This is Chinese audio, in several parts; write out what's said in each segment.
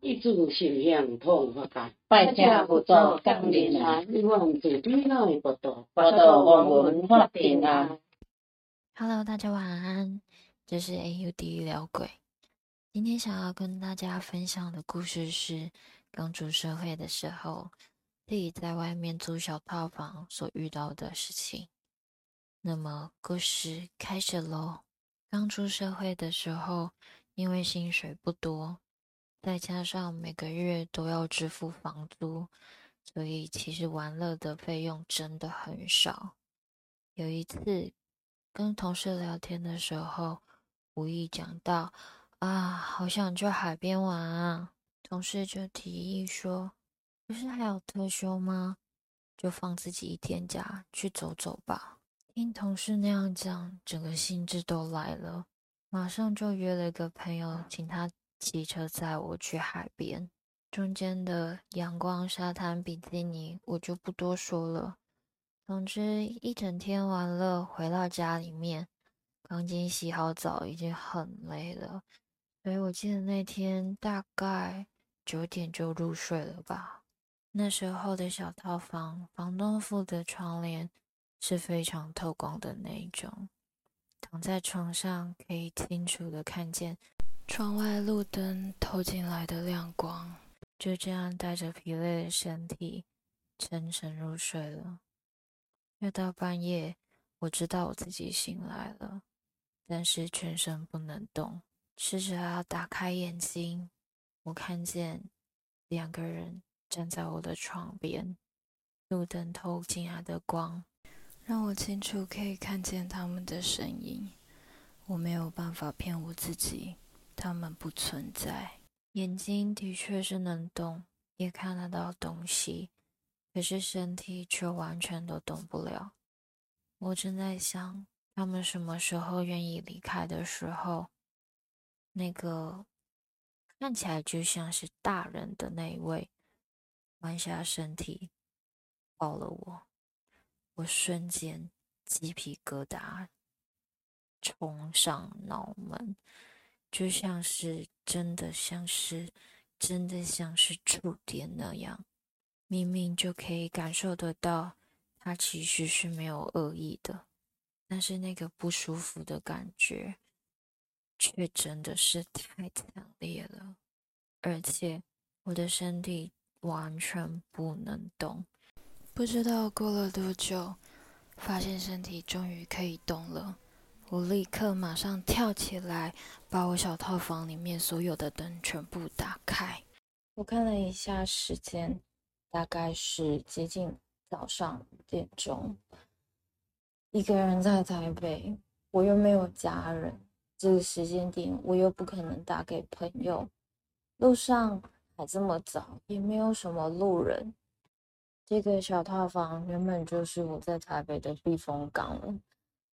一种形象通发界，拜家不做刚人啊，希望自己那的不多，我到我文化平安。Hello，大家晚安，这是 AUD 聊鬼。今天想要跟大家分享的故事是刚出社会的时候，自己在外面租小套房所遇到的事情。那么故事开始喽。刚出社会的时候，因为薪水不多，再加上每个月都要支付房租，所以其实玩乐的费用真的很少。有一次跟同事聊天的时候，无意讲到啊，好想去海边玩啊。同事就提议说，不是还有特休吗？就放自己一天假去走走吧。听同事那样讲，整个兴致都来了，马上就约了一个朋友，请他骑车载我去海边。中间的阳光、沙滩、比基尼，我就不多说了。总之，一整天玩乐，回到家里面，刚经洗好澡，已经很累了。所以我记得那天大概九点就入睡了吧。那时候的小套房，房东付的窗帘是非常透光的那一种，躺在床上可以清楚的看见窗外路灯透进来的亮光。就这样带着疲累的身体沉沉入睡了。越到半夜，我知道我自己醒来了，但是全身不能动。试着要打开眼睛，我看见两个人站在我的床边，路灯透进来的光让我清楚可以看见他们的身影。我没有办法骗我自己，他们不存在。眼睛的确是能动，也看得到东西。可是身体却完全都动不了。我正在想，他们什么时候愿意离开的时候，那个看起来就像是大人的那一位，弯下身体抱了我，我瞬间鸡皮疙瘩冲上脑门，就像是真的像是真的像是触电那样。明明就可以感受得到，他其实是没有恶意的，但是那个不舒服的感觉，却真的是太强烈了，而且我的身体完全不能动。不知道过了多久，发现身体终于可以动了，我立刻马上跳起来，把我小套房里面所有的灯全部打开。我看了一下时间。大概是接近早上五点钟，一个人在台北，我又没有家人，这个时间点我又不可能打给朋友，路上还这么早，也没有什么路人。这个小套房原本就是我在台北的避风港了，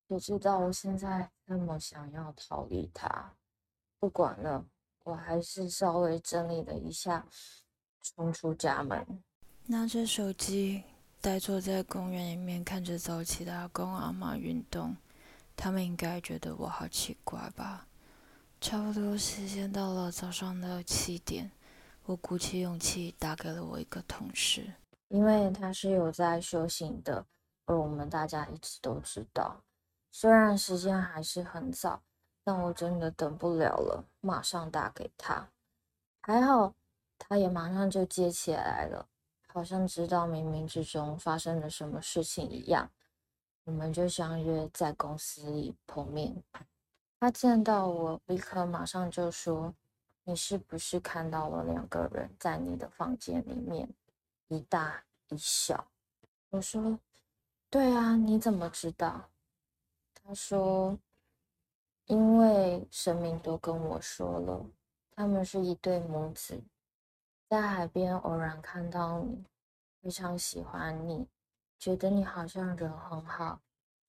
谁知道我现在那么想要逃离他，不管了，我还是稍微整理了一下，冲出家门。拿着手机，呆坐在公园里面，看着早起的阿公阿妈运动。他们应该觉得我好奇怪吧？差不多时间到了早上的七点，我鼓起勇气打给了我一个同事，因为他是有在修行的，而我们大家一直都知道。虽然时间还是很早，但我真的等不了了，马上打给他。还好，他也马上就接起来了。好像知道冥冥之中发生了什么事情一样，我们就相约在公司里碰面。他见到我，立刻马上就说：“你是不是看到了两个人在你的房间里面，一大一小？”我说：“对啊，你怎么知道？”他说：“因为神明都跟我说了，他们是一对母子。”在海边偶然看到你，非常喜欢你，觉得你好像人很好，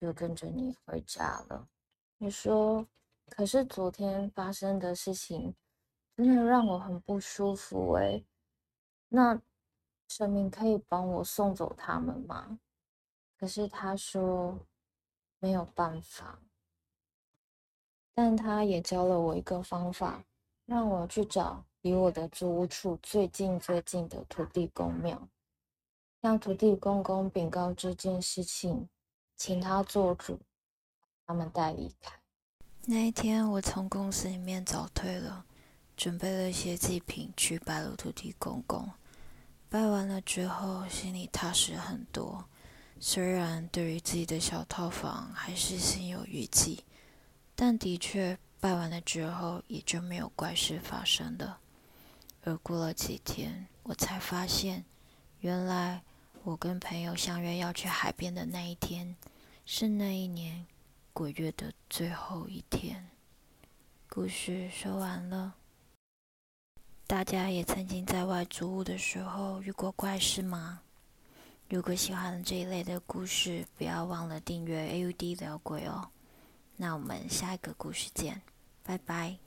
就跟着你回家了。你说，可是昨天发生的事情真的让我很不舒服诶。那神明可以帮我送走他们吗？可是他说没有办法，但他也教了我一个方法，让我去找。离我的住屋处最近最近的土地公庙，向土地公公禀告这件事情，请他做主，他们带离开。那一天，我从公司里面早退了，准备了一些祭品去拜了土地公公。拜完了之后，心里踏实很多。虽然对于自己的小套房还是心有余悸，但的确拜完了之后也就没有怪事发生了。而过了几天，我才发现，原来我跟朋友相约要去海边的那一天，是那一年鬼月的最后一天。故事说完了。大家也曾经在外租屋的时候遇过怪事吗？如果喜欢这一类的故事，不要忘了订阅 AUD 聊鬼哦。那我们下一个故事见，拜拜。